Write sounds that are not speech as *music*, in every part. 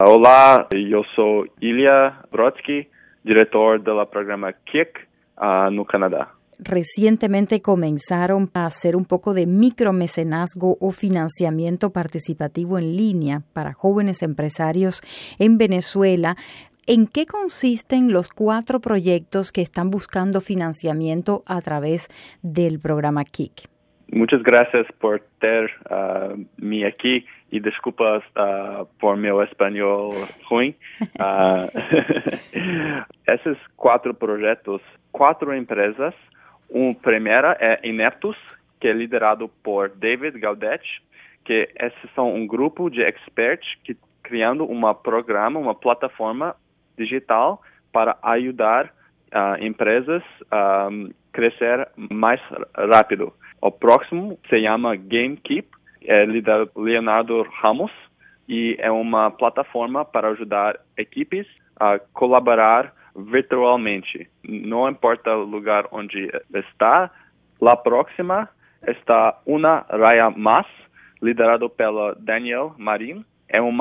Olá, eu sou Ilya Brodsky, diretor do programa KIC uh, no Canadá. Recientemente comenzaron a hacer un poco de micromecenazgo o financiamiento participativo en línea para jóvenes empresarios en Venezuela. ¿En qué consisten los cuatro proyectos que están buscando financiamiento a través del programa KIC? Muchas gracias por ter uh, me aquí y disculpas uh, por mi español ruim. Uh, *laughs* *laughs* esses quatro projetos, quatro empresas. Um primeira é Ineptus, que é liderado por David Gaudet, que esses são um grupo de experts que criando um programa, uma plataforma digital para ajudar uh, empresas a um, crescer mais rápido. O próximo se chama GameKeep, é liderado Leonardo Ramos e é uma plataforma para ajudar equipes a colaborar virtualmente. Não importa o lugar onde está, lá próxima está Una Raya Mas, liderado pela Daniel Marin. É um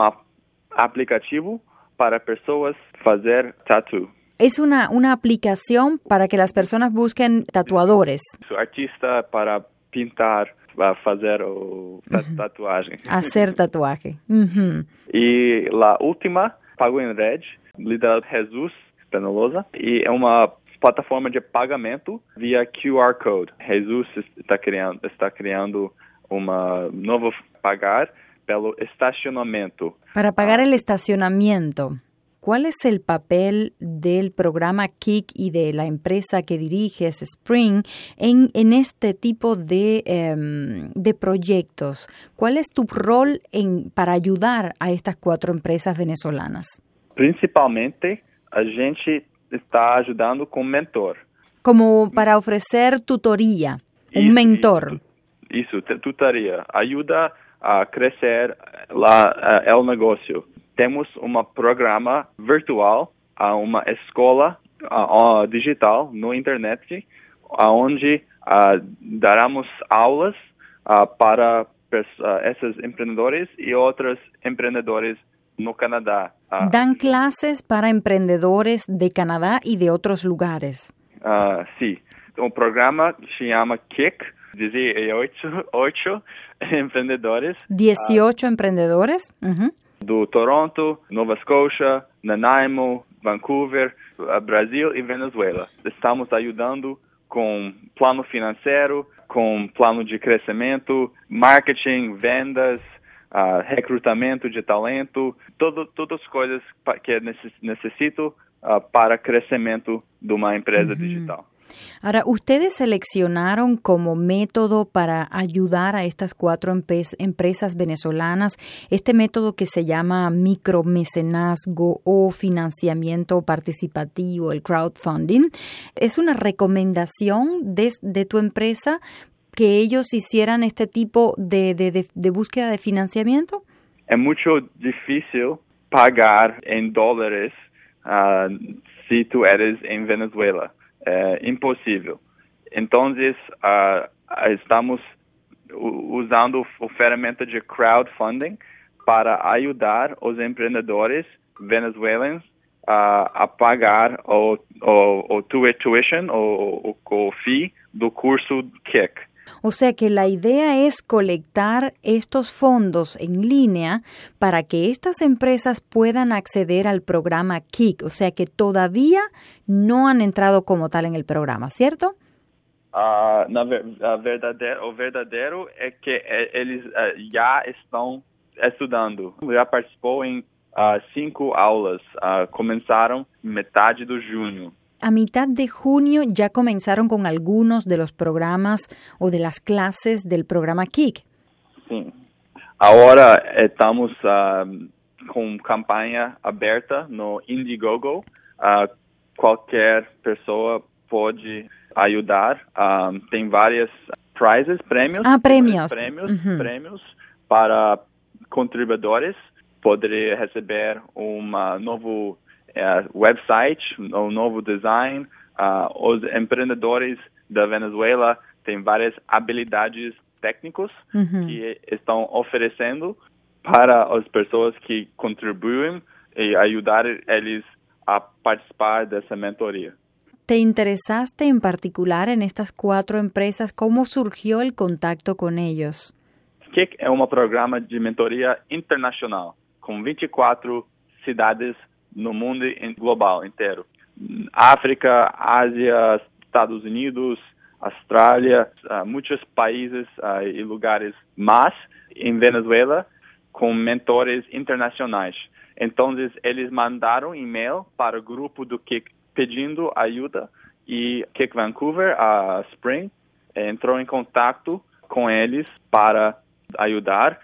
aplicativo para pessoas fazer tatu. Es una, una aplicación para que las personas busquen tatuadores. Su artista para pintar, para hacer o tatuaje. Hacer tatuaje. Y la última, Pago en Red, liderado Jesus Penelosa, e é uma plataforma de pagamento via QR Code. Jesus está criando, está criando uma nova pagar pelo estacionamiento. Para pagar el estacionamiento. ¿Cuál es el papel del programa KIC y de la empresa que diriges, Spring, en, en este tipo de, um, de proyectos? ¿Cuál es tu rol en, para ayudar a estas cuatro empresas venezolanas? Principalmente, a gente está ajudando com mentor. Como para ofrecer tutoria, um isso, mentor. Isso, tutoria. Ajuda a crescer lá uh, o negócio temos um programa virtual, uma escola digital no internet, onde daremos aulas para esses empreendedores e outros empreendedores no Canadá. Dan clases para empreendedores de Canadá e de outros lugares. Uh, sim. O programa se chama KIC, 18 *laughs* empreendedores. 18 empreendedores. Uh -huh do Toronto, Nova Scotia, Nanaimo, Vancouver, Brasil e Venezuela. Estamos ajudando com plano financeiro, com plano de crescimento, marketing, vendas, uh, recrutamento de talento, todo, todas as coisas que necessito uh, para crescimento de uma empresa uhum. digital. Ahora, ustedes seleccionaron como método para ayudar a estas cuatro empresas venezolanas este método que se llama micromecenazgo o financiamiento participativo, el crowdfunding. ¿Es una recomendación de, tu empresa que ellos hicieran este tipo de, búsqueda de financiamiento? Es mucho difícil pagar en dólares ah, si tú eres en Venezuela é impossível. Então, uh, estamos usando a ferramenta de crowdfunding para ajudar os empreendedores venezuelanos uh, a pagar o, o, o tuition, o, o, o fee do curso KIC. O sea que la idea es colectar estos fondos en línea para que estas empresas puedan acceder al programa KIC. O sea que todavía no han entrado como tal en el programa, ¿cierto? Uh, na verdadero, o verdadeiro é que eles já estão estudando. Já participou em uh, cinco aulas. começaram metade do junho. A mitad de junio ya comenzaron con algunos de los programas o de las clases del programa KIC. Sí. Ahora estamos uh, con campaña abierta no Indiegogo. Uh, qualquer pessoa pode ajudar. Um, tem várias prizes, prêmios. Ah, prêmios. Prêmios, uhum. prêmios para contribuidores. Poderia receber um novo é, website, o novo design. Os empreendedores da Venezuela têm várias habilidades técnicas uhum. que estão oferecendo para as pessoas que contribuem e ajudar eles a participar dessa mentoria. ¿Te interesaste en particular en estas cuatro empresas? ¿Cómo surgió el contacto con ellos? KIC é um programa de mentoria internacional, com 24 cidades no mundo global inteiro. África, Ásia, Estados Unidos, Austrália, uh, muitos países uh, e lugares, mas em Venezuela com mentores internacionais. Então eles mandaram e-mail para o grupo do KIC pedindo ajuda e KIC Vancouver, a Spring, entrou em contato com eles para ayudar.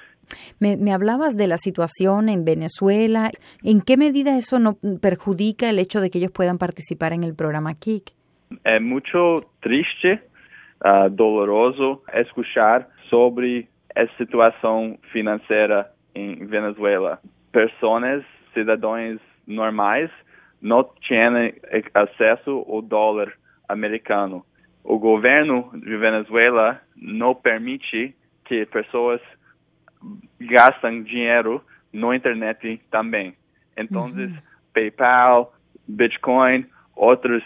Me, me, hablabas de la situación en Venezuela. ¿En qué medida eso no perjudica el hecho de que ellos puedan participar en el programa KIC? Es mucho triste, uh, doloroso escuchar sobre a situação financeira em Venezuela. Pessoas, cidadãos normais, não tinham acesso ao dólar americano. O governo de Venezuela não permite que pessoas gastam dinheiro no internet também. Então, uhum. PayPal, Bitcoin, outras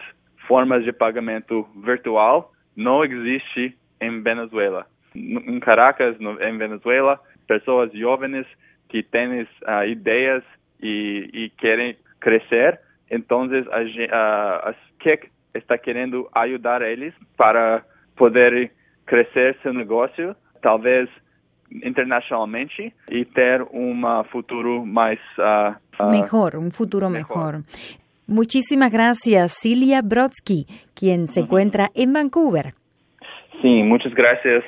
formas de pagamento virtual não existe em Venezuela. Em Caracas, no, em Venezuela, pessoas jovens que têm uh, ideias e, e, querem crescer, então a, a, a está querendo ajudar eles para poder crescer seu negócio, talvez internacionalmente e ter um futuro mais uh, uh, mejor, un futuro mejor. mejor. Muchísimas gracias, Cilia Brodsky, quien se encuentra en Vancouver. Sí, muchas gracias